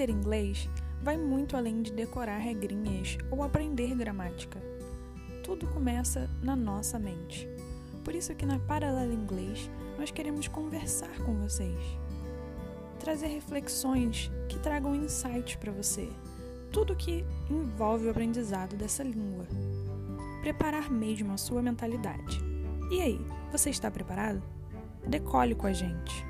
Aprender inglês vai muito além de decorar regrinhas ou aprender gramática. Tudo começa na nossa mente. Por isso que na Paralela Inglês nós queremos conversar com vocês. Trazer reflexões que tragam insights para você. Tudo que envolve o aprendizado dessa língua. Preparar mesmo a sua mentalidade. E aí, você está preparado? Decole com a gente!